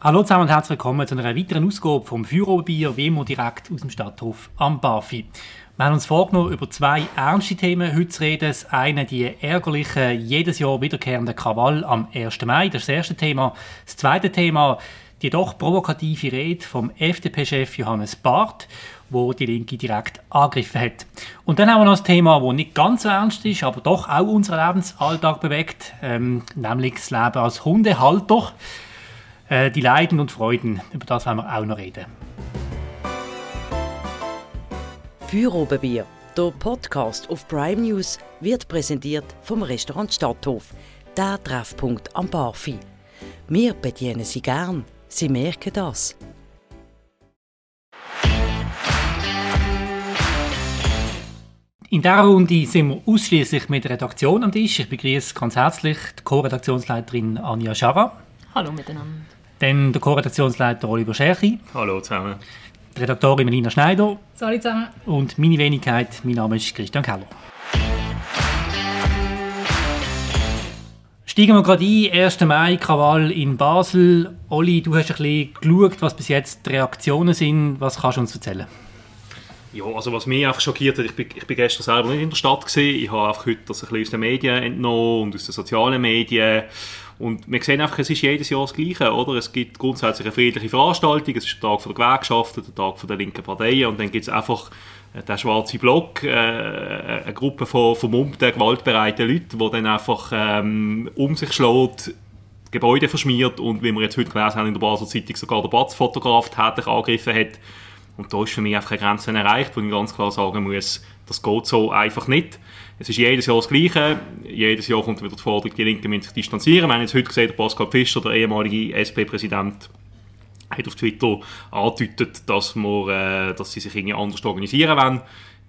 Hallo zusammen und herzlich willkommen zu einer weiteren Ausgabe vom Führerbier, immer direkt aus dem Stadthof am Bafi. Wir haben uns vorgenommen, über zwei ernste Themen heute zu reden. Das eine die ärgerliche, jedes Jahr wiederkehrende Krawall am 1. Mai, das ist das erste Thema. Das zweite Thema, die doch provokative Rede vom FDP-Chef Johannes Barth, wo die Linke direkt angegriffen hat. Und dann haben wir noch ein Thema, das nicht ganz so ernst ist, aber doch auch unseren Lebensalltag bewegt, ähm, nämlich das Leben als Hundehalter. Äh, die Leiden und Freuden, über das werden wir auch noch reden. Feuerobenbier, der Podcast auf Prime News, wird präsentiert vom Restaurant Stadthof, der Treffpunkt am Barfi. Wir bedienen Sie gern, Sie merken das. In dieser Runde sind wir ausschließlich mit der Redaktion am Tisch. Ich begrüße ganz herzlich die Co-Redaktionsleiterin Anja Schara. Hallo miteinander. Dann der Co-Redaktionsleiter Oliver Scherchi. Hallo zusammen die Redaktorin Melina Schneider. Hallo zusammen. Und meine Wenigkeit, mein Name ist Christian Keller. Steigen wir gerade ein, 1. Mai, Krawall in Basel. Oli, du hast ein bisschen geschaut, was bis jetzt die Reaktionen sind. Was kannst du uns erzählen? Ja, also was mich einfach schockiert hat, ich bin, ich bin gestern selber nicht in der Stadt gewesen. Ich habe einfach heute das ein bisschen aus den Medien entnommen und aus den sozialen Medien. Und wir sehen einfach, es ist jedes Jahr das Gleiche, oder? Es gibt grundsätzlich eine friedliche Veranstaltung, es ist der Tag der Gewerkschaften, der Tag der linken Parteien und dann gibt es einfach äh, den schwarzen Block, äh, eine Gruppe von vermummten, gewaltbereiten Leuten, die dann einfach ähm, um sich schlägt, Gebäude verschmiert und wie wir jetzt heute gelesen haben in der Basel Zeitung sogar der Batzfotograf angegriffen hat. Und da ist für mich einfach eine Grenze erreicht, wo ich ganz klar sagen muss, das geht so einfach nicht. Es ist jedes Jahr das Gleiche. Jedes Jahr kommt wieder die Forderung, die Linken müssen sich distanzieren. Wir haben jetzt heute gesehen, Pascal Fischer, der ehemalige SP-Präsident, hat auf Twitter angedeutet, dass, wir, dass sie sich irgendwie anders organisieren wollen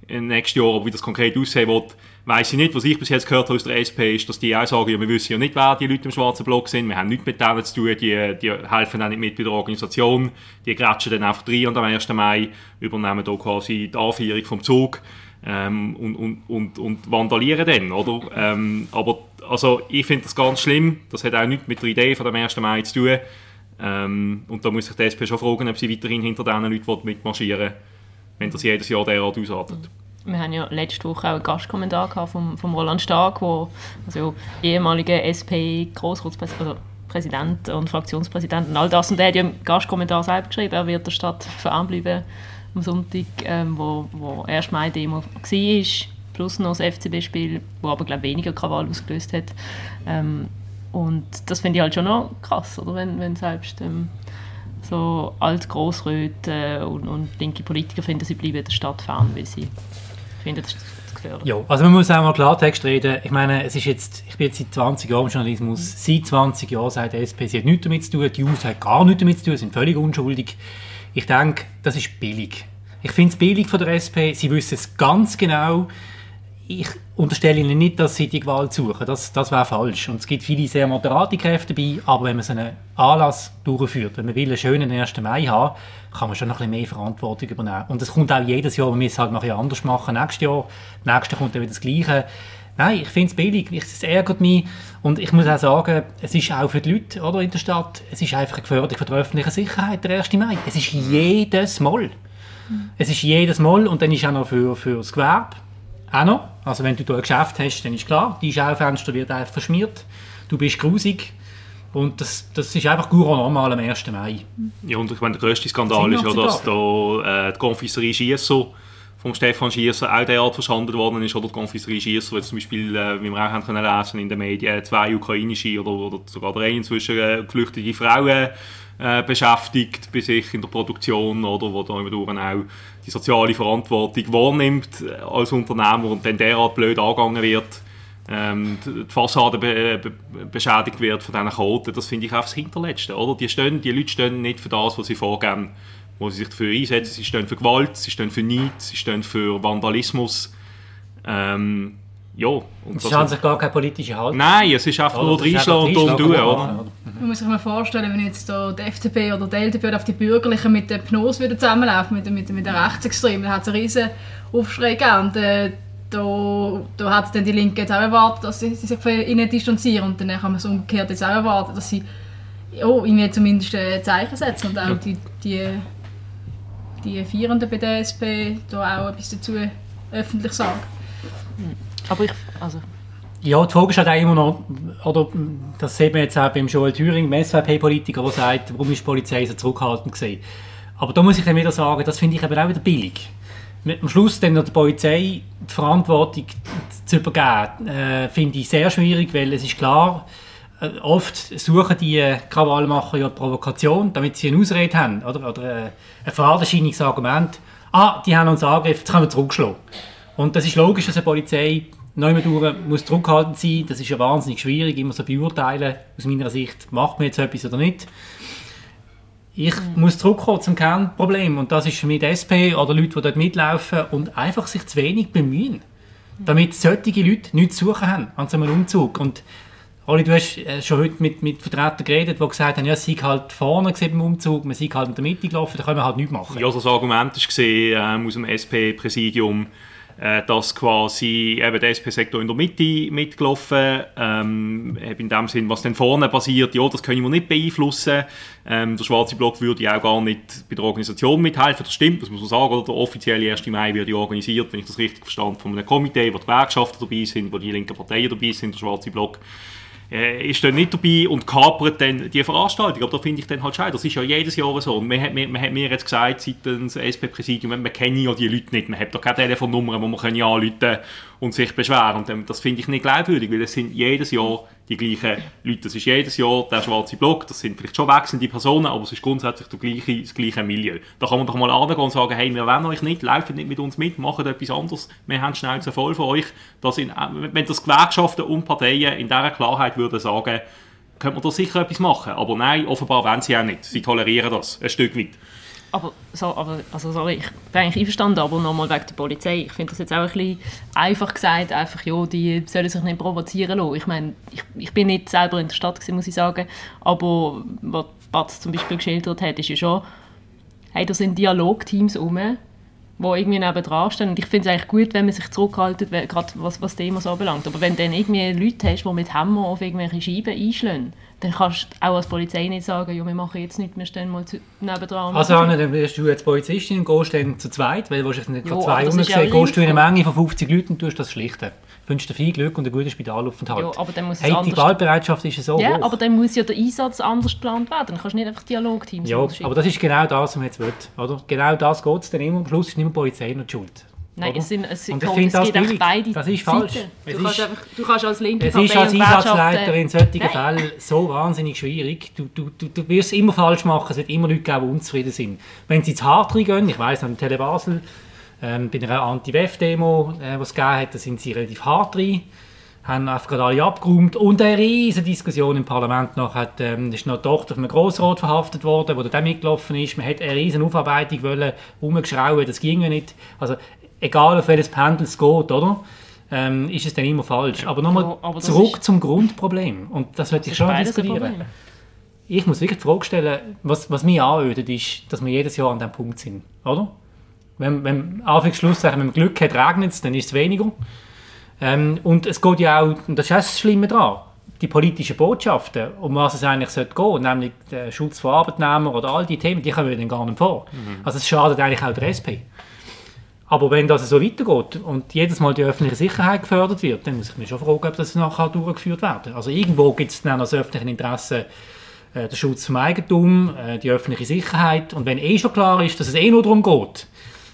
nächstes Jahr. Aber wie das konkret aussehen wird, weiß ich nicht. Was ich bis jetzt gehört habe aus der SP ist, dass die auch sagen, ja, wir wissen ja nicht, wer die Leute im schwarzen Block sind. Wir haben nichts mit denen zu tun. Die, die helfen auch nicht mit bei der Organisation. Die grätschen dann einfach rein und am 1. Mai übernehmen da quasi die Anführung vom Zug ähm, und, und, und, und vandalieren dann, oder? Ähm, aber also, ich finde das ganz schlimm. Das hat auch nichts mit der Idee von dem 1. Mai zu tun. Ähm, und da muss sich die SP schon fragen, ob sie weiterhin hinter diesen Leuten mitmarschieren wenn das jedes Jahr derart ausartet. Wir haben ja letzte Woche auch einen Gastkommentar vom, vom Roland Stark, wo also ehemaliger SP Grossratspräsident Präsident und Fraktionspräsident und all das. Und er hat ja im Gastkommentar selbst geschrieben, er wird der Stadt verarm bleiben am Sonntag, ähm, wo, wo erst Mai Demo war, plus noch das FCB-Spiel, wo aber glaube weniger Krawall ausgelöst hat. Ähm, und das finde ich halt schon noch krass, oder? Wenn, wenn selbst ähm, so alt Grossräte und, und linke Politiker finden, sie bleiben der Stadt fern, weil sie finden, das gefährlich. Ja, also man muss auch mal Klartext reden. Ich meine, es ist jetzt, ich bin jetzt seit 20 Jahren im Journalismus, seit 20 Jahren sagt die SP, sie hat nichts damit zu tun, die Jungs hat gar nichts damit zu tun, sind völlig unschuldig. Ich denke, das ist billig. Ich finde es billig von der SP. Sie wissen es ganz genau. Ich unterstelle Ihnen nicht, dass Sie die Gewalt suchen. Das, das wäre falsch. Und es gibt viele sehr moderate Kräfte dabei. Aber wenn man so einen Anlass durchführt, wenn man will einen schönen 1. Mai haben, kann man schon noch ein bisschen mehr Verantwortung übernehmen. Und es kommt auch jedes Jahr, wir müssen es halt noch ein anders machen. Nächstes Jahr, nächstes Jahr kommt dann wieder das Gleiche. Nein, ich finde es billig, es ärgert mich und ich muss auch sagen, es ist auch für die Leute oder, in der Stadt, es ist einfach eine Gefährdung für die öffentliche Sicherheit, der 1. Mai. Es ist jedes Mal. Mhm. Es ist jedes Mal und dann ist auch noch für, für das Gewerbe auch noch. Also wenn du da ein Geschäft hast, dann ist klar, die Schaufenster wird einfach verschmiert, du bist grusig, und das, das ist einfach gut normal am 1. Mai. Ja, und ich meine, der grösste Skandal ist ja, dass da äh, die Konfiserie Schiesser vom Stefan Schiesser auch derart verschandelt worden ist, oder die Konfiserie Schiesser, weil zum Beispiel, äh, wie wir auch haben können lesen in den Medien, zwei ukrainische oder, oder sogar drei inzwischen geflüchtete Frauen äh, beschäftigt bei sich in der Produktion, oder, wo dann auch die soziale Verantwortung wahrnimmt äh, als Unternehmer und dann derart blöd angegangen wird, ähm, die Fassade be be beschädigt wird von diesen Chaoten, das finde ich auch das Hinterletzte, oder? Die, stehen, die Leute stehen nicht für das, was sie vorgeben wo sie sich dafür einsetzen. Sie stehen für Gewalt, sie stehen für Neid, sie stehen für Vandalismus. Ähm, ja. Und sie haben sich gar keine politische Haltung. Nein, es ist einfach nur reinschlagen und dumm tun. Oder? Man muss sich mal vorstellen, wenn jetzt da die FDP oder die LDP auf die Bürgerlichen mit den Pnos wieder zusammenlaufen, mit, mit, mit den Rechtsextremen, dann hat es einen riesen Aufschrei gegeben. Und, äh, da, da hat dann die Linke jetzt auch erwartet, dass sie, sie sich von ihnen distanzieren und dann kann man so umgekehrt jetzt auch erwarten, dass sie ja, irgendwie zumindest ein Zeichen setzen und auch die, die, die Vierenden bei der SP da auch etwas dazu öffentlich sagen. Aber ich, also, Ja, die Frage ist halt auch immer noch, oder das sieht man jetzt auch beim Joel Thüring, dem SVP-Politiker, der sagt, warum ist die Polizei so zurückhaltend gewesen. Aber da muss ich dann wieder sagen, das finde ich eben auch wieder billig. Mit- Am Schluss dann noch der Polizei die Verantwortung zu übergeben, äh, finde ich sehr schwierig, weil es ist klar, äh, oft suchen die äh, Krawallmacher ja Provokation, damit sie eine Ausrede haben, oder, oder äh, ein fadenscheiniges Argument. Ah, die haben uns angegriffen, jetzt können wir zurückschlagen. Und das ist logisch, dass eine Polizei neu durch muss zurückhaltend sein. Das ist ja wahnsinnig schwierig, immer so beurteilen. Aus meiner Sicht, macht man jetzt etwas oder nicht. Ich muss zurückkommen zum Kernproblem. Und das ist für mich die SP oder Leute, die dort mitlaufen und einfach sich zu wenig bemühen. Damit solche Leute nichts zu suchen haben an so einem Umzug. Und Oli, du hast äh, schon heute mit, mit Vertretern geredet, die gesagt haben, ja, sie sind halt vorne beim Umzug, man sei halt in der Mitte gelaufen, da können wir halt nichts machen. Ja, also das Argument gesehen ähm, aus dem SP-Präsidium, äh, dass quasi eben der SP-Sektor in der Mitte mitgelaufen, ähm, in dem Sinn, was dann vorne passiert, ja, das können wir nicht beeinflussen. Ähm, der schwarze Block würde ja auch gar nicht bei der Organisation mithelfen, das stimmt, das muss man sagen. Oder? Der offizielle 1. Mai wird ja organisiert, wenn ich das richtig verstanden von einem Komitee, wo die Gewerkschaften dabei sind, wo die linken Parteien dabei sind, der schwarze Block äh, ist dann nicht dabei und kapert dann die Veranstaltung. Aber da finde ich dann halt schade. Das ist ja jedes Jahr so. Und man hat, mir- man hat mir jetzt gesagt, seitens SP-Präsidium, man kennt ja die Leute nicht. Man hat doch keine Telefonnummer, wo man können anrufen und sich beschweren Und das finde ich nicht glaubwürdig, weil es sind jedes Jahr die gleichen Leute. Das ist jedes Jahr der schwarze Block. Das sind vielleicht schon wechselnde Personen, aber es ist grundsätzlich der gleiche, das gleiche Milieu. Da kann man doch mal angehen und sagen, hey, wir wollen euch nicht, lauft nicht mit uns mit, macht etwas anderes. Wir haben die Schnauze voll von euch. Das in, wenn das Gewerkschaften und Parteien in dieser Klarheit würden sagen, könnte man da sicher etwas machen. Aber nein, offenbar wollen sie auch nicht. Sie tolerieren das ein Stück weit. Aber, so, aber also, sorry, ich bin eigentlich einverstanden, aber nochmal wegen der Polizei. Ich finde das jetzt auch ein bisschen einfach gesagt, einfach, ja, die sollen sich nicht provozieren lassen. Ich meine, ich, ich bin nicht selber in der Stadt gewesen, muss ich sagen, aber was Batz zum Beispiel geschildert hat, ist ja schon, hey, da sind Dialogteams rum, die irgendwie nebendran stehen. Und ich finde es eigentlich gut, wenn man sich zurückhaltet, gerade was, was Themas anbelangt. Aber wenn du dann irgendwie Leute hast, die mit Hammer auf irgendwelche Scheiben einschlagen, dann kannst du auch als Polizei nicht sagen, ja, wir machen jetzt nichts, wir stehen mal nebendran. Also Anne, dann wirst du jetzt Polizistin und gehst dann zu zweit, weil du hast nicht Jo, gerade zwei ja rumgesehen, gehst du in eine. Menge von 50 Leuten und tust das schlichten. Ich wünsche dir viel Glück und einen guten Spitalaufenthalt. Ja, aber dann muss es hey, die Gewaltbereitschaft ist so Ja, hoch. aber dann muss ja der Einsatz anders geplant werden. Dann kannst du nicht einfach Dialogteams ja, aber das ist genau das, was man jetzt will. Oder? Genau das geht es dann immer. Am Schluss ist nicht mehr Polizei noch die schuld. Nein, oder? es, sind, es, Und ich es das beide Das ist falsch. Du Es kannst, ist- einfach, du kannst als linke Es ist als Einsatzleiter in solchen Nein. Fällen so wahnsinnig schwierig. Du, du, du, du wirst es immer falsch machen. Es wird immer Leute geben, die unzufrieden sind. Wenn sie zu hart reingehen, ich weiss, an Tele Basel, ähm, bei einer Anti-WEF-Demo, äh, die es gegeben hat, da sind sie relativ hart rein, haben einfach gerade alle abgeräumt und eine riesige Diskussion im Parlament noch hat, ähm, ist noch die Tochter von einem Grossrat verhaftet worden, wo der mitgelaufen ist. Man hätte eine riesige Aufarbeitung wollen, rumgeschrauben, das ging ja nicht. Also egal auf welches Pendel es geht, oder? Ähm, ist es dann immer falsch. Aber nochmal Ja, zurück ist- zum Grundproblem. Und das möchte ich schon diskutieren. Ich muss wirklich die Frage stellen, was, was mich anödet, ist, dass wir jedes Jahr an diesem Punkt sind. Oder? Wenn, wenn sagen, wenn man Glück hat, regnet es, dann ist es weniger. Ähm, und es geht ja auch, und das ist auch das Schlimme daran, die politischen Botschaften, um was es eigentlich sollte gehen, nämlich der Schutz von Arbeitnehmern oder all die Themen, die kommen dann gar nicht vor. Also es schadet eigentlich auch der SP. Aber wenn das so weitergeht und jedes Mal die öffentliche Sicherheit gefördert wird, dann muss ich mich schon fragen, ob das nachher durchgeführt werden. Also irgendwo gibt es dann als öffentlichen Interesse äh, den Schutz vom Eigentum, äh, die öffentliche Sicherheit. Und wenn eh schon klar ist, dass es eh nur darum geht,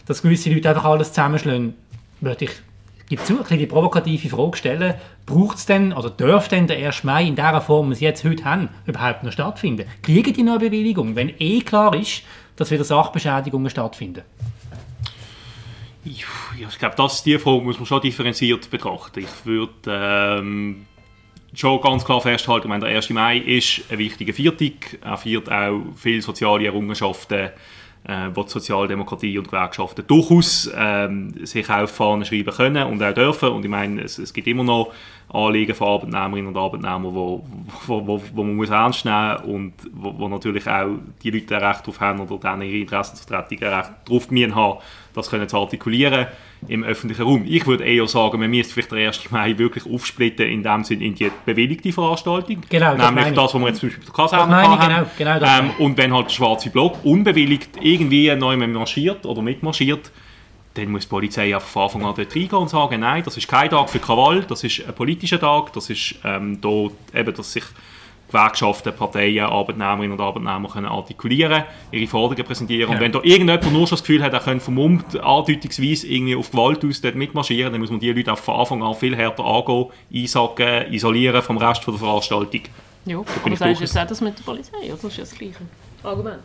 dass gewisse Leute einfach alles zusammenschlagen, würde ich bisschen die provokative Frage stellen, braucht es denn oder darf denn der 1. Mai in der Form, wie wir es jetzt heute haben, überhaupt noch stattfinden? Kriegen die noch eine Bewilligung, wenn eh klar ist, dass wieder Sachbeschädigungen stattfinden? Ich, ich glaube, das, die Frage muss man schon differenziert betrachten. Ich würde ähm, schon ganz klar festhalten, meine, der 1. Mai ist ein wichtiger Viertag. Er feiert auch viele soziale Errungenschaften, äh, die Sozialdemokratie und Gewerkschaften durchaus ähm, sich auf Fahnen schreiben können und auch dürfen. Und ich meine, es, es gibt immer noch Anliegen von Arbeitnehmerinnen und Arbeitnehmern, wo, wo, wo, wo man muss ernst nehmen und wo, wo natürlich auch die Leute ein Recht darauf haben oder dann ihre Interessenvertretung ein Recht darauf gemien haben, das können zu artikulieren im öffentlichen Raum. Ich würde eher sagen, man müsste vielleicht den 1. Mai wirklich aufsplitten, in dem Sinne in die bewilligte Veranstaltung. Genau, das Nämlich meine das, was wir jetzt zum Beispiel bei der Kaserne Das haben. genau, genau das ähm, Und wenn halt der schwarze Block unbewilligt irgendwie neu marschiert oder mitmarschiert, dann muss die Polizei einfach von Anfang an dort reingehen und sagen, nein, das ist kein Tag für Krawall, das ist ein politischer Tag, das ist ähm, da eben, dass sich Gewerkschaften, Parteien, Arbeitnehmerinnen und Arbeitnehmer können artikulieren, ihre Forderungen präsentieren. Und Ja. wenn da irgendjemand nur schon das Gefühl hat, er könnte vermummt andeutungsweise irgendwie auf Gewalt aus dort mitmarschieren, dann muss man die Leute auch von Anfang an viel härter angehen, einsacken, isolieren vom Rest von der Veranstaltung. Ja, aber ich sagst du jetzt auch das mit der Polizei, oder? Das ist ja das gleiche Argument.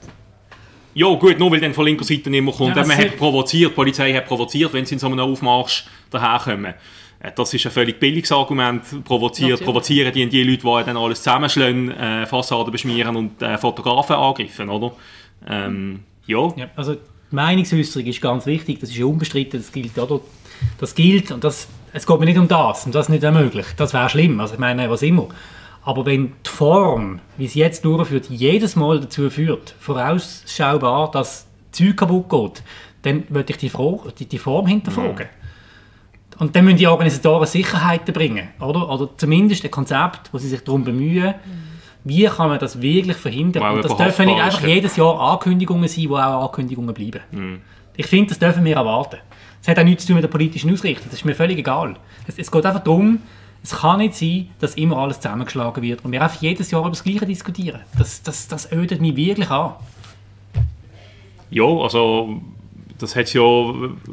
Ja gut, nur weil dann von linker Seite immer kommt, Ja, man hat provoziert, die Polizei hat provoziert, wenn sie in so einem Aufmarsch daherkommen. Äh, Das ist ein völlig billiges Argument. Provoziert, provozieren die, die Leute, die dann alles zusammenschlagen, äh, Fassaden beschmieren und äh, Fotografen angreifen, oder? Ähm, ja. Ja, also die Meinungsäußerung ist ganz wichtig, das ist ja unbestritten, das gilt, oder? Das gilt und das, es geht mir nicht um das und das ist nicht möglich. Das wäre schlimm, also ich meine, was immer. Aber wenn die Form, wie sie jetzt durchführt, jedes Mal dazu führt, vorausschaubar, dass Zeug kaputt geht, dann würde ich die, Frage, die, die Form hinterfragen. Und dann müssen die Organisatoren Sicherheiten bringen, oder? Oder zumindest ein Konzept, wo sie sich darum bemühen, wie kann man das wirklich verhindern. Auch Und das dürfen nicht einfach ja. jedes Jahr Ankündigungen sein, die auch Ankündigungen bleiben. Mhm. Ich finde, das dürfen wir erwarten. Es hat auch nichts zu tun mit der politischen Ausrichtung, das ist mir völlig egal. Es, es geht einfach darum, es kann nicht sein, dass immer alles zusammengeschlagen wird und wir einfach jedes Jahr über das Gleiche diskutieren. Das, das, das ödet mich wirklich an. Ja, also das hat ja,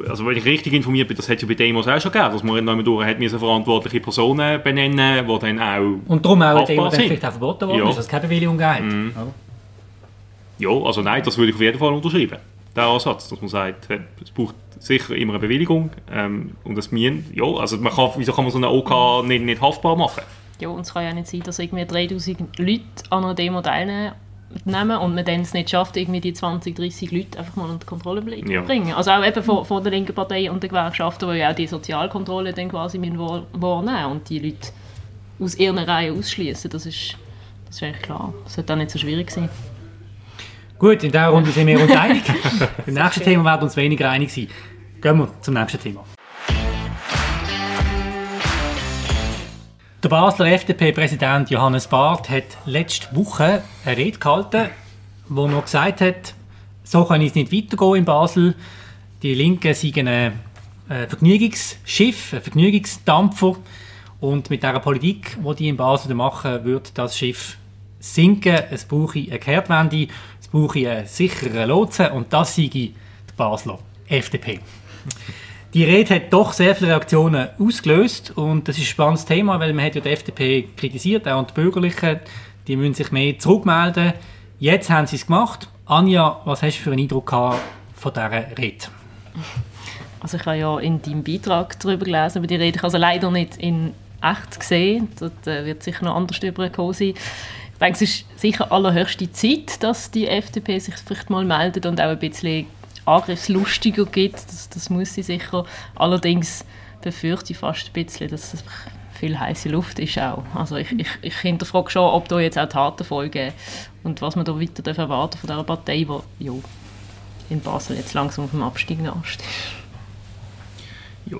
also wenn ich richtig informiert bin, das hat ja bei Demos auch schon gegeben, dass man in durch hat müssen verantwortliche Personen benennen, die dann auch Und darum auch, Haftbar dem, der sind. vielleicht auch verboten worden Ja. Mhm. ist, dass es keine Bewilligung hat. Oder? Ja, also nein, das würde ich auf jeden Fall unterschreiben. Der Ansatz, dass man sagt, es braucht sicher immer eine Bewilligung ähm, und das müssen, ja, also man kann, wieso kann man so eine OK nicht, nicht haftbar machen? Ja, und es kann ja nicht sein, dass irgendwie 3000 Leute an einer Demo teilnehmen und man dann es nicht schafft, irgendwie die 20, 30 Leute einfach mal unter Kontrolle Ja. bringen. Also auch eben von, von der linken Partei und den Gewerkschaften, die ja auch die Sozialkontrolle dann quasi wahrnehmen und die Leute aus ihren Reihen ausschließen. Das ist, das ist eigentlich klar. Das sollte auch nicht so schwierig sein. Gut, in dieser Runde sind wir uns einig. Beim nächsten Thema werden wir uns weniger einig sein. Gehen wir zum nächsten Thema. Der Basler FDP-Präsident Johannes Barth hat letzte Woche eine Rede gehalten, wo er gesagt hat, so kann es nicht weitergehen in Basel. Die Linken sind ein Vergnügungsschiff, ein Vergnügungsdampfer. Und mit dieser Politik, die die in Basel machen, wird das Schiff sinken. Es brauche eine Kehrtwende, brauche einen sicheren Lotsen und das sei die Basler FDP. Die Rede hat doch sehr viele Reaktionen ausgelöst und das ist ein spannendes Thema, weil man hat ja die FDP kritisiert, auch die Bürgerlichen, die müssen sich mehr zurückmelden. Jetzt haben sie es gemacht. Anja, was hast du für einen Eindruck von dieser Rede? Also ich habe ja in deinem Beitrag darüber gelesen, über die Rede. Ich habe also leider nicht in echt gesehen. Dort äh, wird sicher noch anders darüber gekommen sein. Ich denke, es ist sicher allerhöchste Zeit, dass die FDP sich vielleicht mal meldet und auch ein bisschen angriffslustiger gibt. Das, das muss sie sicher. Allerdings befürchte ich fast ein bisschen, dass es viel heiße Luft ist auch. Also ich, ich, ich hinterfrage schon, ob da jetzt auch Taten folgen und was man da weiter erwarten von dieser Partei, die ja, in Basel jetzt langsam auf dem Abstieg nachsteht.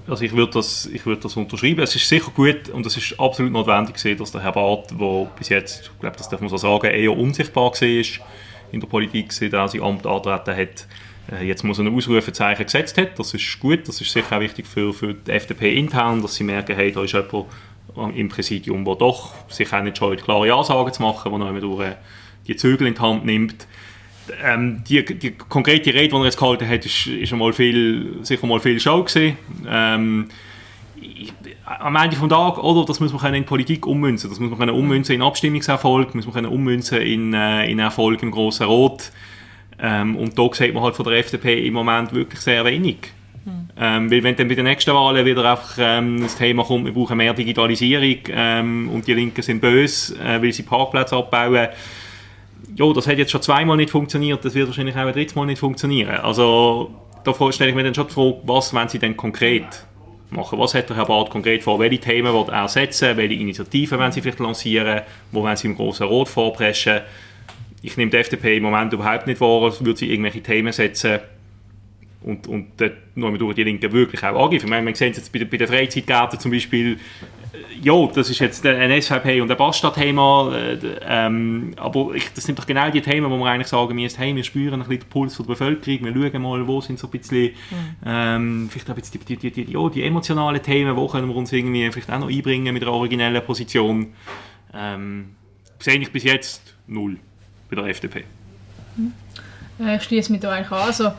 Also ich würde das, ich würde das unterschreiben. Es ist sicher gut und es ist absolut notwendig dass der Herr Barth, der bis jetzt, ich glaube, das darf man so sagen, eher unsichtbar war in der Politik, seit er sein Amt antreten hat, äh, jetzt muss er ein Ausrufezeichen gesetzt hat. Das ist gut. Das ist sicher auch wichtig für, für die FDP intern, dass sie merken, hey, da ist jemand im Präsidium, der doch sich auch nicht scheut, klare Ansagen zu machen, der noch einmal die Zügel in die Hand nimmt. Ähm, die, die konkrete Rede, die er jetzt gehalten hat, ist, ist einmal viel, sicher mal viel Show gewesen. Ähm, am Ende des Tages, oder, das muss man können in Politik ummünzen. Das muss man können ummünzen in Abstimmungserfolg, muss man können ummünzen in, äh, in Erfolg im Grossen Rot. Ähm, und da sieht man halt von der FDP im Moment wirklich sehr wenig. Ähm, weil wenn dann bei den nächsten Wahlen wieder einfach ähm, das Thema kommt, wir brauchen mehr Digitalisierung ähm, und die Linken sind böse, äh, weil sie Parkplätze abbauen, ja, das hat jetzt schon zweimal nicht funktioniert, das wird wahrscheinlich auch ein drittes Mal nicht funktionieren. Also da stelle ich mir dann schon die Frage, was wollen sie denn konkret? machen. Was hat der Herr Barth konkret vor? Welche Themen wird er setzen? Welche Initiativen werden Sie vielleicht lancieren? Wo werden Sie im Grossen Rot vorpreschen? Ich nehme die FDP im Moment überhaupt nicht wahr, als würde sie irgendwelche Themen setzen und, und dort noch durch die Linke wirklich auch angreifen. Ich meine, man sieht es jetzt bei, bei den Freizeitgärten zum Beispiel, ja, das ist jetzt ein SVP und ein Basta-Thema, äh, ähm, aber ich, das sind doch genau die Themen, wo man eigentlich sagen müsste, hey, wir spüren ein bisschen den Puls von der Bevölkerung, wir schauen mal, wo sind so ein bisschen, mhm. ähm, vielleicht auch die, die, die, die, ja, die emotionalen Themen, wo können wir uns irgendwie vielleicht auch noch einbringen mit einer originellen Position. Ähm, sehe ich bis jetzt null bei der FDP. Mhm. Ich schließe mich da eigentlich an. Also,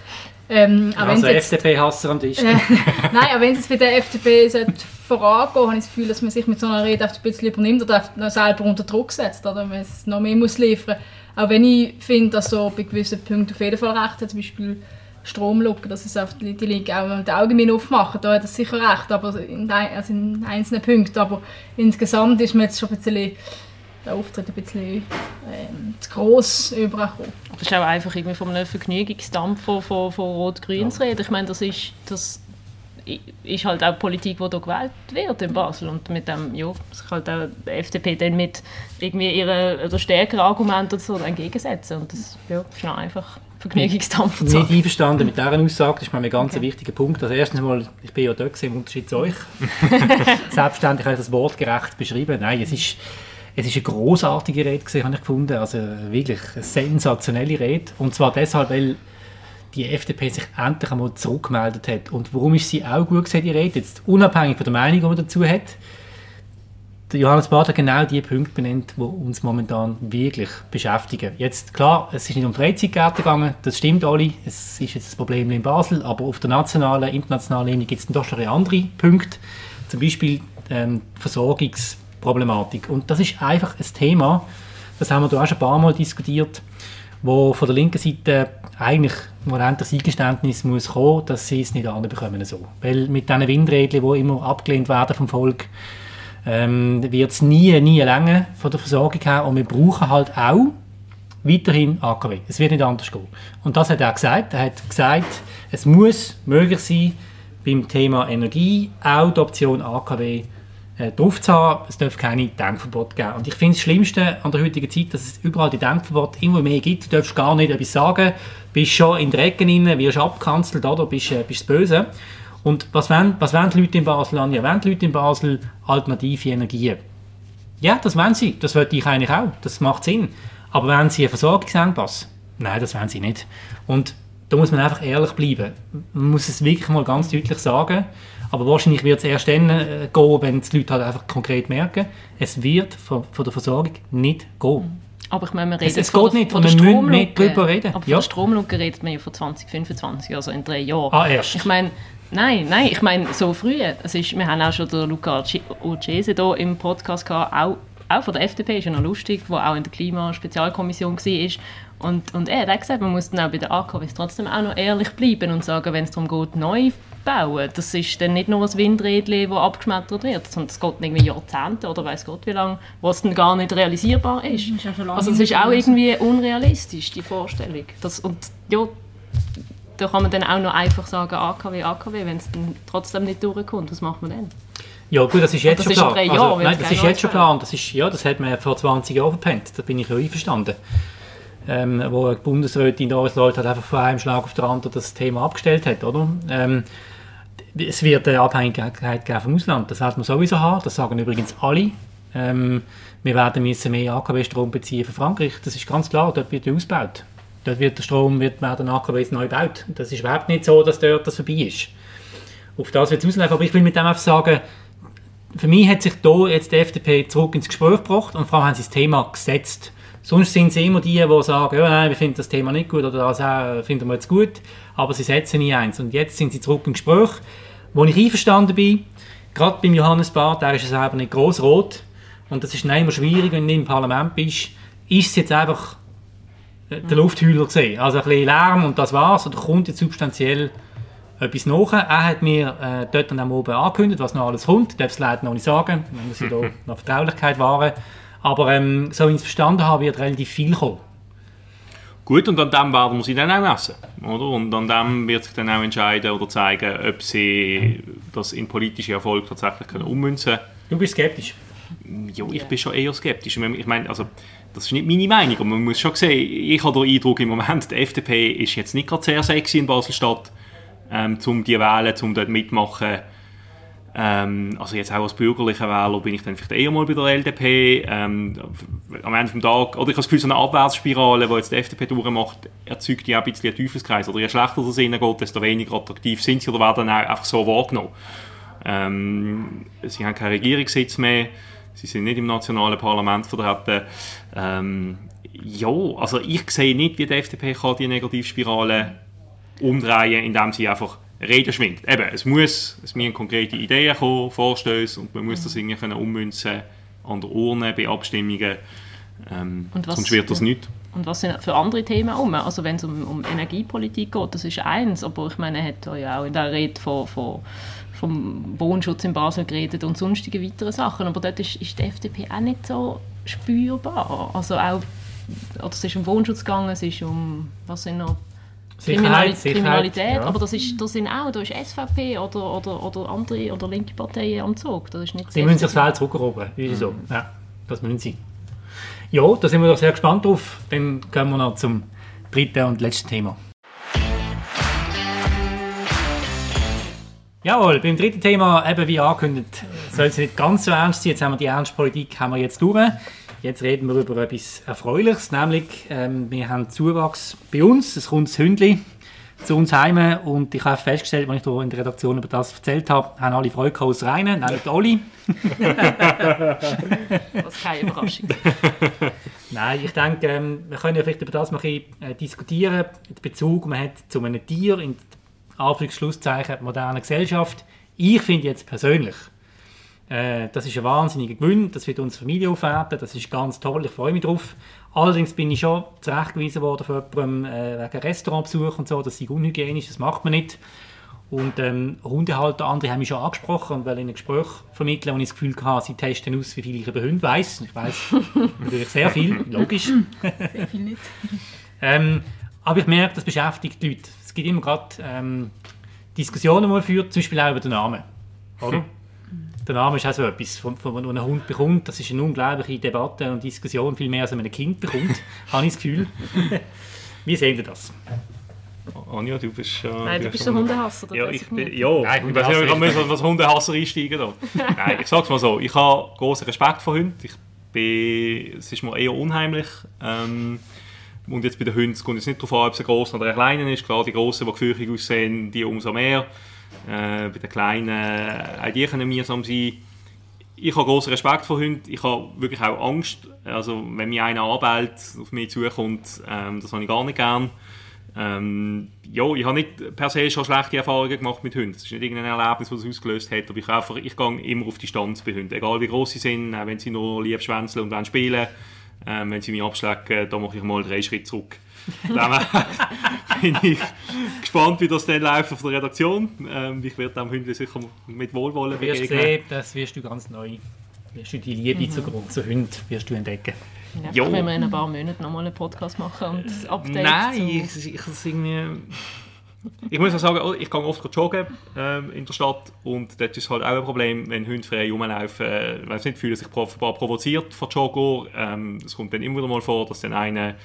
ähm, also FDP-Hasser am Tisch. Nein, aber wenn es bei der FDP vorangehen habe ich das Gefühl, dass man sich mit so einer Rede ein bisschen übernimmt oder selber unter Druck setzt, oder man es noch mehr muss liefern Auch wenn ich finde, dass so bei gewissen Punkten auf jeden Fall recht hat, zum Beispiel Stromlücke, dass es auf die, die Linke auch mit den Augen aufmachen, da hat er sicher recht, aber in, also in einzelnen Punkten. Aber insgesamt ist man jetzt schon ein bisschen der Auftritt ein bisschen ähm, zu gross übergekommen. Aber es ist auch einfach irgendwie von einem Vergnügungsdampf von, von, von Rot-Grün zu reden. Ich meine, das ist, das ist halt auch Politik, die hier gewählt wird in Basel. Und mit dem, ja, sich halt auch die FDP dann mit irgendwie ihren oder stärkeren Argumenten so entgegensetzen. Und das ja, ist noch einfach Vergnügungsdampf. Nicht einverstanden mit dieser Aussage, das ist mir ein ganz okay. wichtiger Punkt. Also erstens mal, ich bin ja dort im Unterschied zu euch. Selbstverständlich habe ich das wortgerecht beschrieben. Nein, es ist es ist eine großartige Rede gewesen, habe ich gefunden. Also wirklich eine sensationelle Rede. Und zwar deshalb, weil die FDP sich endlich einmal zurückgemeldet hat. Und warum ist sie auch gut gewesen, die Rede? Jetzt unabhängig von der Meinung, die man dazu hat. Der Johannes hat genau die Punkte benannt, die uns momentan wirklich beschäftigen. Jetzt, klar, es ist nicht um Freizeitgärten gegangen, das stimmt alle, es ist jetzt das Problem in Basel, aber auf der nationalen, internationalen Ebene gibt es doch schon andere Punkte, zum Beispiel ähm, Versorgungs- Problematik. Und das ist einfach ein Thema, das haben wir da auch schon ein paar Mal diskutiert, wo von der linken Seite eigentlich mal endlich das Eingeständnis muss kommen, dass sie es nicht anbekommen so. Weil mit diesen Windrädchen, die immer abgelehnt werden vom Volk, ähm, wird es nie, nie länger von der Versorgung her und wir brauchen halt auch weiterhin AKW. Es wird nicht anders gehen. Und das hat er gesagt. Er hat gesagt, es muss möglich sein, beim Thema Energie auch die Option AKW äh, drauf zu haben. Es darf keine Denkverbote geben. Und ich finde das Schlimmste an der heutigen Zeit, dass es überall die Denkverbote immer mehr gibt. Du darfst gar nicht etwas sagen, bist schon in den Recken rein, wirst abgekanzelt oder bist, äh, bist böse. Und was wollen, was wollen die Leute in Basel an? Ja, wollen die Leute in Basel alternative Energien? Ja, das wollen sie. Das wollte ich eigentlich auch. Das macht Sinn. Aber wollen sie einen Versorgungsengpass? Nein, das wollen sie nicht. Und da muss man einfach ehrlich bleiben. Man muss es wirklich mal ganz deutlich sagen. Aber wahrscheinlich wird es erst dann äh, gehen, wenn die Leute halt einfach konkret merken, es wird von, von der Versorgung nicht gehen. Aber ich meine, wir reden es, es geht nicht, von der müssen nicht drüber reden. Aber von ja. der Stromlücke redet man ja von 2025, also in drei Jahren. Ah, erst? Ich meine, nein, nein, ich meine, so früh. Es ist, wir haben auch schon den Luca Urcese hier im Podcast gehabt, auch, auch von der FDP, ist ja noch lustig, der auch in der Klimaspezialkommission war. Und, und er hat gesagt, man muss dann auch bei den AKWs trotzdem auch noch ehrlich bleiben und sagen, wenn es darum geht, neu bauen. Das ist dann nicht nur ein Windrädchen, das abgeschmettert wird, sondern es geht irgendwie Jahrzehnte oder weiß Gott wie lange, was dann gar nicht realisierbar ist. ist ja also es ist auch irgendwie unrealistisch, die Vorstellung. Das, und ja, da kann man dann auch noch einfach sagen, AKW, AKW, wenn es dann trotzdem nicht durchkommt, was macht man dann? Ja gut, das ist jetzt das schon ist klar. Also, nein, das ist jetzt schon klar und das ist, ja, das hat man vor 20 Jahren verpennt, da bin ich ja einverstanden. Ähm, wo die Bundesrätin Doris Leuth hat einfach von einem Schlag auf den anderen das Thema abgestellt hat, oder? Ähm, es wird eine Abhängigkeit geben vom Ausland, das wird man sowieso haben, das sagen übrigens alle. Ähm, wir werden müssen mehr AKW-Strom beziehen von Frankreich, das ist ganz klar, dort wird ausgebaut. Dort wird der Strom, wird, werden AKWs neu gebaut. Das ist überhaupt nicht so, dass dort das vorbei ist. Auf das wird es auslaufen, aber ich will mit dem einfach sagen, für mich hat sich hier jetzt die FDP zurück ins Gespräch gebracht und vor allem haben sie das Thema gesetzt. Sonst sind sie immer die, die sagen, ja, nein, wir finden das Thema nicht gut oder das finden wir jetzt gut, aber sie setzen nie eins. Und jetzt sind sie zurück im Gespräch, wo ich einverstanden bin, gerade beim Johannes Barth, der ist es eben nicht gross rot und das ist dann immer schwierig, wenn du im Parlament bist, ist es jetzt einfach äh, der Lufthühler gesehen. Also ein bisschen Lärm und das war's, oder kommt jetzt substanziell etwas nach. Er hat mir äh, dort dann oben angekündigt, was noch alles kommt. Ich darf es leider noch nicht sagen, man muss ja da noch Vertraulichkeit wahren. Aber ähm, so wie ich es verstanden habe, wird relativ viel kommen. Gut, und an dem werden wir sie dann auch messen. Oder? Und an dem wird sich dann auch entscheiden oder zeigen, ob sie das in politische Erfolg tatsächlich können ummünzen können. Du bist skeptisch. Ja, ich bin schon eher skeptisch. Ich meine, also, das ist nicht meine Meinung, aber man muss schon sehen, ich habe den Eindruck im Moment, die FDP ist jetzt nicht gerade sehr sexy in Basel-Stadt, ähm, um die wählen, um dort mitmachen. Ähm, also jetzt auch als bürgerlicher Wähler bin ich dann vielleicht eher mal bei der LDP. Ähm, am Ende des Tages, oder ich habe das Gefühl, so eine Abwärtsspirale, die jetzt die FDP durchmacht, erzeugt ja auch ein bisschen einen Teufelskreis. Oder je schlechter das geht, desto weniger attraktiv sind sie oder werden dann einfach so wahrgenommen. Ähm, sie haben keinen Regierungssitz mehr, sie sind nicht im nationalen Parlament vertreten. Ähm, ja, also ich sehe nicht, wie die FDP kann die Negativspirale umdrehen, indem sie einfach Reden schwingt. Eben, es, muss, es müssen konkrete Ideen kommen, Vorstöße und man muss das irgendwie können ummünzen an der Urne bei Abstimmungen. Ähm, Und was- sonst wird das ja. nicht. Und was sind für andere Themen um? Also wenn es um, um Energiepolitik geht, das ist eins, aber ich meine, er hat ja auch in der Rede von, von, vom Wohnschutz in Basel geredet und sonstige weitere Sachen, aber dort ist, ist die FDP auch nicht so spürbar. Also auch, oder es ist um Wohnschutz gegangen, es ist um, was sind noch, Kriminali Kriminalität, ja. aber das, ist, das sind auch, da ist SVP oder, oder, oder andere oder linke Parteien am Zug. Das ist nicht Sie müssen sich das Feld zurückerobern, wie so. Ja, das müssen sie. Ja, da sind wir doch sehr gespannt drauf. Dann kommen wir noch zum dritten und letzten Thema. Jawohl, beim dritten Thema, eben wie angekündigt, soll es nicht ganz so ernst sein. Jetzt haben wir die Ernstpolitik haben wir jetzt durch. Jetzt reden wir über etwas Erfreuliches, nämlich ähm, wir haben Zuwachs bei uns. Es kommt das Hündli zu uns heim und ich habe festgestellt, als ich hier in der Redaktion über das erzählt habe, haben alle Freude gehabt aus Reinen, nämlich Oli. Das ist keine Überraschung. Nein, ich denke, ähm, wir können ja vielleicht über das mal ein bisschen, äh, diskutieren. Den Bezug, man hat zu einem Tier in Anführungsschlusszeichen moderner Gesellschaft. Ich finde jetzt persönlich, äh, das ist ein wahnsinniger Gewinn, das wird unsere Familie aufwerten, das ist ganz toll, ich freue mich drauf. Allerdings bin ich schon zurechtgewiesen worden von jemandem äh, wegen Restaurantbesuch und so, das sei unhygienisch, das macht man nicht. Und ähm, Hundehalter, andere haben mich schon angesprochen und wollen in ein Gespräch vermitteln, wo ich das Gefühl hatte, sie testen aus, wie viel ich über Hunde weiss. Ich weiss natürlich sehr viel, logisch. Sehr viel nicht. Ähm, aber ich merke, das beschäftigt die Leute. Es gibt immer gerade ähm, Diskussionen, die man führt, zum Beispiel auch über den Namen. Oder? Der Name ist auch so etwas, von, von, von ein Hund bekommt. Das ist eine unglaubliche Debatte und Diskussion, viel mehr als wenn man ein Kind bekommt, habe ich das Gefühl. Wie sehen Sie das? Anja, du bist... Äh, Nein, du bist ein Hundehasser, Ja, ich ich bin, nicht. ja, Nein, ich weiß nicht, ich Hundehasser muss als Hundehasser einsteigen. Da. Nein, ich sag's mal so, ich habe großen Respekt vor Hunden. Ich bin, es ist mir eher unheimlich. Ähm, und jetzt bei den Hunden es kommt es nicht darauf an, ob es ein grosser oder ein kleiner ist. Klar, die grossen, die gefürchtig aussehen, die umso mehr. Äh, bei den kleinen, äh, auch die können mühsam sein. Ich habe großen Respekt vor Hunden. Ich habe wirklich auch Angst. Also, wenn mir einer anbellt, auf mich zukommt, ähm, das habe ich gar nicht gern. Ähm, ja, ich habe nicht per se schon schlechte Erfahrungen gemacht mit Hunden. Es ist nicht irgendein Erlebnis, das es ausgelöst hat, aber ich, einfach, ich gehe immer auf Distanz bei Hunden. Egal wie groß sie sind, auch wenn sie nur lieb schwänzeln und wollen spielen ähm, wenn sie mich abschlecken, dann mache ich mal drei Schritte zurück. Dann bin ich gespannt, wie das dann läuft auf der Redaktion. Ähm, ich werde dem Hündchen sicher mit Wohlwollen Du wirst begegnen. sehen, das wirst du ganz neu, wirst du die Liebe zu, zu Hunden wirst du entdecken. Ja, Jo. Werden wir in ein paar Monaten nochmal einen Podcast machen und das Update Nein, zu... ich, ich, das irgendwie... ich muss auch sagen, oh, ich gehe oft joggen ähm, in der Stadt und dort ist halt auch ein Problem, wenn Hunde frei rumlaufen. Äh, weiss nicht, fühlen sich offenbar provoziert von Jogger. Ähm, es kommt dann immer wieder mal vor, dass dann einer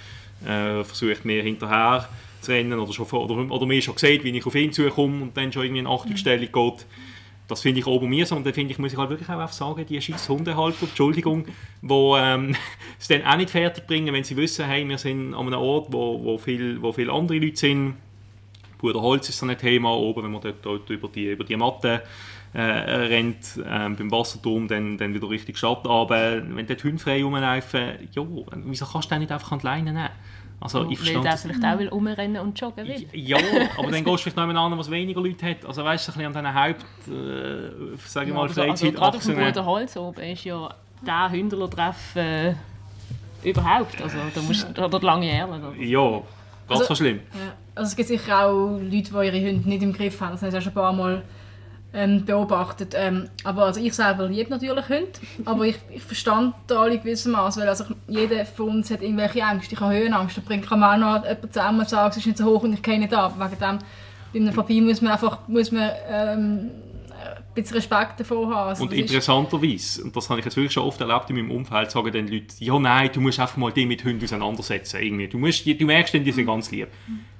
äh, versucht, mir hinterher zu rennen oder, schon oder, oder mir schon sieht, wie ich auf ihn zukomme und dann schon irgendwie in Achtungsstellung geht. Das finde ich oben mir so und dann finde ich, muss ich halt wirklich auch sagen, die scheiß Hundehalter, Entschuldigung, wo ähm, es dann auch nicht fertig bringen, wenn sie wissen, hey, wir sind an einem Ort, wo, wo viel, wo viele andere Leute sind. Bruder Holz ist so ein Thema oben, wenn man dort, dort über, die, über die Matte äh, rennt, ähm, beim Wasserturm dann, dann wieder richtig Stadt runter. Wenn dort Hunde frei rumlaufen, ja, wieso kannst du den nicht einfach an die Leine nehmen? Also, ich Weil verstehe der vielleicht auch will rumrennen und joggen will. Ja, aber dann gehst du vielleicht noch jemand an, was weniger Leute hat. Also weißt du, ein bisschen an diesen Haupt, äh, sag ich Ja, mal, also, also Freizeit gerade auf dem Holz oben ist ja der Hündlertreff äh, überhaupt. Also da musst du lange Ärmel. Ja, ganz Also- so schlimm. Ja. Also es gibt sicher auch Leute, die ihre Hunde nicht im Griff haben. Das haben auch schon ein paar Mal ähm, beobachtet. Ähm, aber also ich selber liebe natürlich Hunde, aber ich, ich verstand da alle gewissermaßen, weil also jeder von uns hat irgendwelche Ängste. Ich habe Höhenangst, da bringt man auch noch jemanden zusammen und sagen, es ist nicht so hoch und ich gehe nicht ab. Wegen dem, bei einer Phobie muss man einfach muss man, ähm, bisschen Respekt davor haben. Also Und interessanterweise, und das habe ich jetzt wirklich schon oft erlebt in meinem Umfeld, sagen dann Leute, ja nein, du musst einfach mal die mit Hunden auseinandersetzen. Irgendwie. Du, musst, du merkst dann, die sind ganz lieb.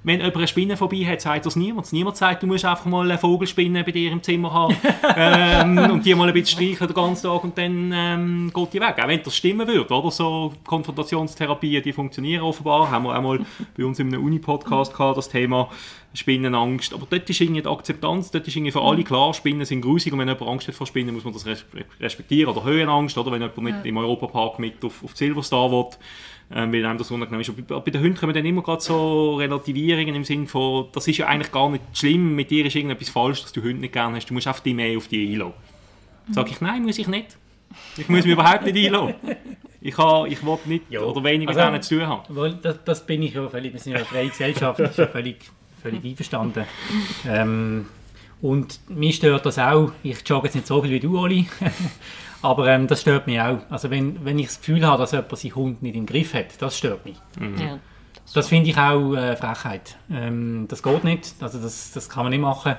Wenn jemand eine Spinne vorbei hat, sagt das niemand. Niemand sagt, du musst einfach mal eine Vogelspinne bei dir im Zimmer haben ähm, und die mal ein bisschen streicheln den ganzen Tag und dann ähm, geht die weg. Auch wenn das stimmen würde, oder? So Konfrontationstherapien, die funktionieren offenbar. Haben wir auch mal bei uns in einem Uni-Podcast gehabt, das Thema Spinnenangst. Aber dort ist irgendwie die Akzeptanz, dort ist irgendwie für alle klar, Spinnen sind grusig und wenn jemand Angst hat vor Spinnen, muss man das res- respektieren. Oder Höhenangst, oder? Wenn jemand mit im Europapark mit auf, auf die Silverstar will, ähm, weil einem das unangenehm ist. Und bei, den Hunden kommen dann immer gerade so Relativierungen im Sinn von, das ist ja eigentlich gar nicht schlimm, mit dir ist irgendetwas falsch, dass du Hunde nicht gerne hast, du musst einfach die mehr auf die einlassen. Sag ich, nein, muss ich nicht. Ich muss mich überhaupt nicht einlassen. Ich, habe, ich will nicht Ja. oder wenig mit Also- denen zu tun haben. Das, das bin ich ja völlig, wir sind ja eine freie Gesellschaft, das ist ja völlig, völlig einverstanden. Ähm, und mich stört das auch, ich jogge jetzt nicht so viel wie du, Oli, aber ähm, das stört mich auch. Also wenn, wenn ich das Gefühl habe, dass jemand seinen Hund nicht im Griff hat, das stört mich. Ja. Das finde ich auch äh, Frechheit. Ähm, das geht nicht, also das, das kann man nicht machen.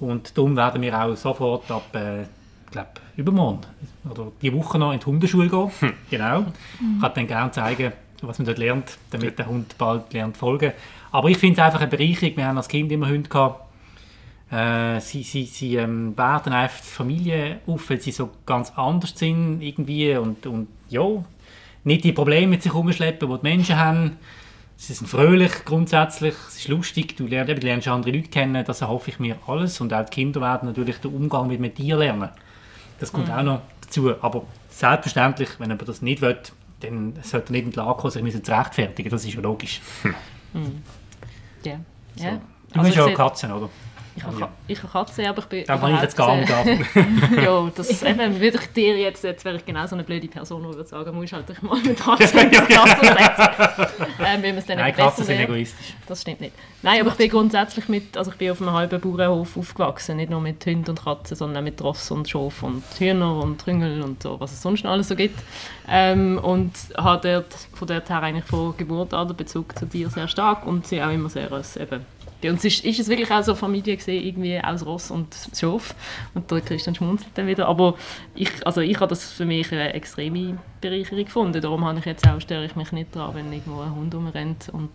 Und darum werden wir auch sofort ab, äh, ich glaube, übermorgen oder die Woche noch in die Hundeschule gehen. Genau. Ich kann dann gerne zeigen, was man dort lernt, damit der Hund bald lernt folgen. Aber ich finde es einfach eine Bereicherung. Wir haben als Kind immer Hunde gehabt. Äh, sie sie, sie ähm, werten einfach die Familie auf, weil sie so ganz anders sind irgendwie und, und ja, nicht die Probleme mit sich herumschleppen, die die Menschen haben. Sie sind fröhlich grundsätzlich, es ist lustig, du lernst, eben, du lernst andere Leute kennen, das erhoffe ich mir alles. Und auch die Kinder werden natürlich den Umgang mit, mit dir lernen. Das kommt auch noch dazu. Aber selbstverständlich, wenn jemand das nicht will, dann sollte er nicht in die Lage kommen, sich zu rechtfertigen. Das ist ja logisch. Ja. ja. Du Also hast ja auch Katzen, oder? Ich habe Ka- ich habe Katzen, aber ich bin Da kann ich jetzt gar nicht Ja, das eben, würde ich dir jetzt, jetzt wäre ich genau so eine blöde Person, die würde sagen, musst halt dich mal mit Katzen auseinandersetzen. ähm, weil es dann Nein, Katzen sind egoistisch. Das stimmt nicht. Nein, aber ich bin grundsätzlich mit, also ich bin auf einem halben Bauernhof aufgewachsen, nicht nur mit Hunden und Katzen, sondern auch mit Ross und Schof und Hühner und Rüngel und so, was es sonst noch alles so gibt. Ähm, und habe dort, von dort her eigentlich von Geburt an den Bezug zu dir sehr stark und sie auch immer sehr als eben bei uns ist, ist es wirklich auch so Familie gesehen, irgendwie aus Ross und Schof. Und der Christian schmunzelt dann wieder. Aber ich, also ich habe das für mich eine extreme Bereicherung gefunden. Darum habe ich jetzt auch, störe ich mich nicht dran, wenn irgendwo ein Hund rumrennt. Und,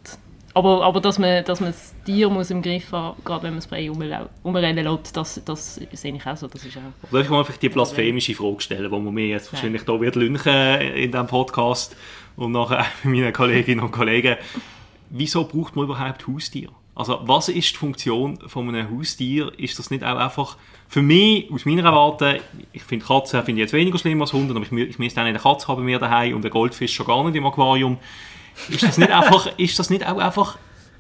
aber, aber dass man, dass man das Tier muss im Griff haben gerade wenn man es frei rumrennen lässt, das, das sehe ich auch so. Das ist auch Darf ich mal vielleicht die blasphemische Frage stellen, die man mir jetzt wahrscheinlich wird lünchen in diesem Podcast und nachher auch mit meinen Kolleginnen und Kollegen. Wieso braucht man überhaupt Haustier? Also was ist die Funktion von einem Haustier? Ist das nicht auch einfach für mich, aus meiner Warte, ich finde Katzen finde ich jetzt weniger schlimm als Hunde, aber ich, ich müsste auch nicht eine Katze haben mir daheim und einen Goldfisch schon gar nicht im Aquarium. Ist das nicht einfach, ist das nicht auch einfach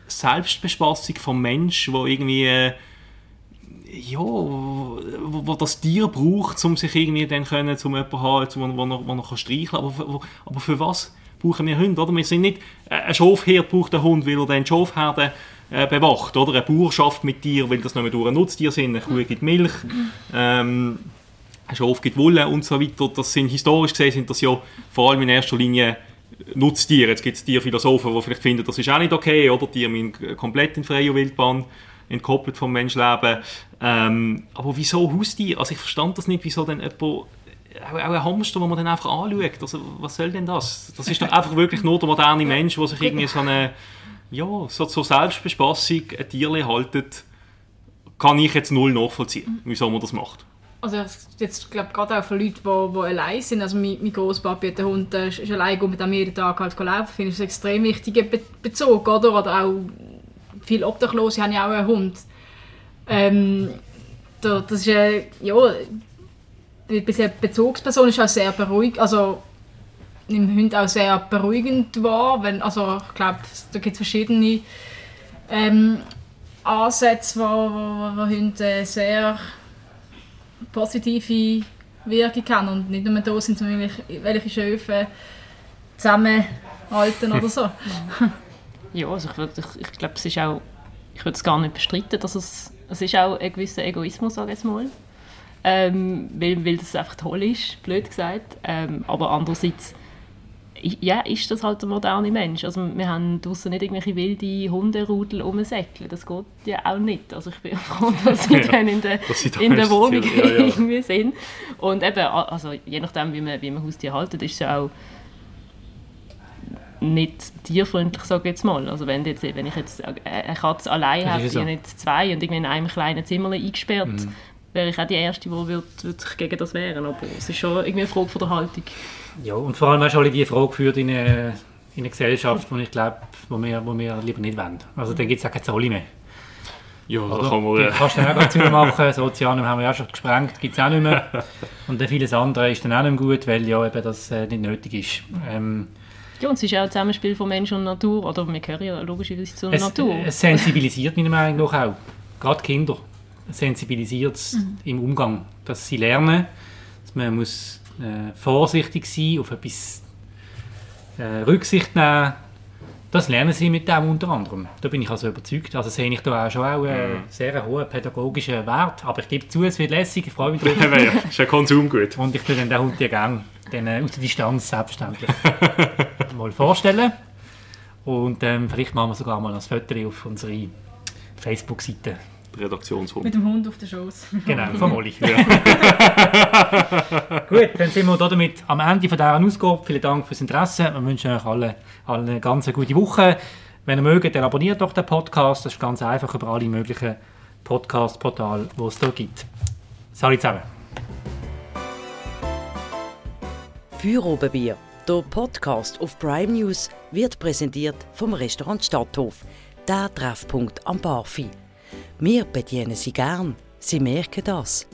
Selbstbespassung vom Mensch, wo irgendwie äh, ja, wo, wo das Tier braucht, um sich irgendwie dann können, zum jemanden zu haben, wo, wo, er- wo kann streicheln kann. Aber, wo, aber für was brauchen wir Hunde? Oder? Wir sind nicht, äh, ein Schafherd braucht einen Hund, weil er dann die Schafherde äh, bewacht. Oder? Eine Bauer schafft mit Tier, weil das nicht mehr durch ein Nutztier sind. Eine Kuh gibt Milch. Ähm, ein Schaf gibt Wolle und so weiter. Das sind, historisch gesehen sind das ja vor allem in erster Linie Nutztiere. Jetzt gibt es Tierphilosophen, die vielleicht finden, das ist auch nicht okay, oder? Tiere müssen komplett in freier Wildbahn entkoppelt vom Menschleben. Ähm, aber wieso Haustier? Also ich verstand das nicht, wieso denn jemand, auch, ein Hamster, wo man dann einfach anschaut. Also, was soll denn das? Das ist doch einfach wirklich nur der moderne Mensch, der sich irgendwie so eine, ja, so zur Selbstbespassung ein Tierchen haltet, kann ich jetzt null nachvollziehen, wieso man das macht. Also jetzt glaube gerade auch für Leute, die, die allein sind. Also mein, mein Großpapi hat den Hund, der ist, allein geht mit dem jeden Tag halt laufen. Finde ich einen extrem wichtigen Be Bezug, oder? Oder auch viele Obdachlose haben ja auch einen Hund. Ähm, da, das ist äh, ja, bei bei einer Bezugsperson ist auch sehr beruhigend, also nimmt Hund auch sehr beruhigend wahr, wenn, also ich glaube, da gibt es verschiedene ähm, Ansätze, wo, wo, wo Hunde sehr positive Wirkung haben und nicht nur da sind, sondern welche, welche Schöfe zusammenhalten oder so. Ja, also ich, ich, ich glaube, es ist auch ich würde es gar nicht bestreiten, dass es, es ist auch ein gewisser Egoismus, sage ich jetzt mal. Ähm, weil, weil das einfach toll ist, blöd gesagt. Ähm, aber andererseits ja, ist das halt der moderne Mensch. Also wir haben draußen nicht irgendwelche wilde Hunderudel rumsäckeln. Das geht ja auch nicht. Also ich bin froh, dass sie ja, dann in der, in der Wohnung ja, ja. irgendwie sind. Und eben, also je nachdem, wie man, wie man Haustier haltet, ist es ja auch nicht tierfreundlich, sage ich jetzt mal. Also wenn, jetzt, wenn ich jetzt eine Katze allein habe, so. nicht zwei und irgendwie in einem kleinen Zimmer eingesperrt, mhm. wäre ich auch die Erste, die würde, würde sich gegen das wehren. Aber es ist schon irgendwie eine Frage von der Haltung. Ja, und vor allem hast du alle die Frage geführt in eine, in eine Gesellschaft, wo ich glaube, wo wir, wo wir lieber nicht wollen. Also dann gibt es auch keine Zolli mehr. Ja, Oder? da kann man... Die kannst du dann auch zu machen, das Ozeanum haben wir ja schon gesprengt, gibt es auch nicht mehr. Und dann vieles andere ist dann auch nicht mehr gut, weil ja eben das äh, nicht nötig ist. Ähm, ja, und es ist auch ein Zusammenspiel von Mensch und Natur, oder wir gehören ja logischerweise zur es, Natur. Es sensibilisiert meiner Meinung nach auch, gerade Kinder, sensibilisiert es mhm. im Umgang, dass sie lernen, dass man muss äh, vorsichtig sein, auf etwas äh, Rücksicht nehmen. Das lernen sie mit dem unter anderem. Da bin ich also überzeugt. Also sehe ich da auch schon auch einen mhm. sehr hohen pädagogischen Wert. Aber ich gebe zu, es wird lässig, ich freue mich drauf. ja, ist ja Konsumgut. Und ich tue dann den Hund ja gerne dann, äh, aus der Distanz selbstverständlich mal vorstellen. Und ähm, vielleicht machen wir sogar mal ein Foto auf unsere Facebook-Seite Redaktionshund. Mit dem Hund auf der Schoß. Genau, von Molly. Ja. Gut, dann sind wir damit am Ende von dieser Ausgabe. Vielen Dank fürs Interesse. Wir wünschen euch allen, allen eine ganz gute Woche. Wenn ihr mögt, dann abonniert doch den Podcast. Das ist ganz einfach über alle möglichen Podcast-Portale, die es hier gibt. Salut zusammen. Feuerobenbier, der Podcast auf Prime News, wird präsentiert vom Restaurant Stadthof, der Treffpunkt am Barfi. Wir bedienen Sie gern, Sie merken das.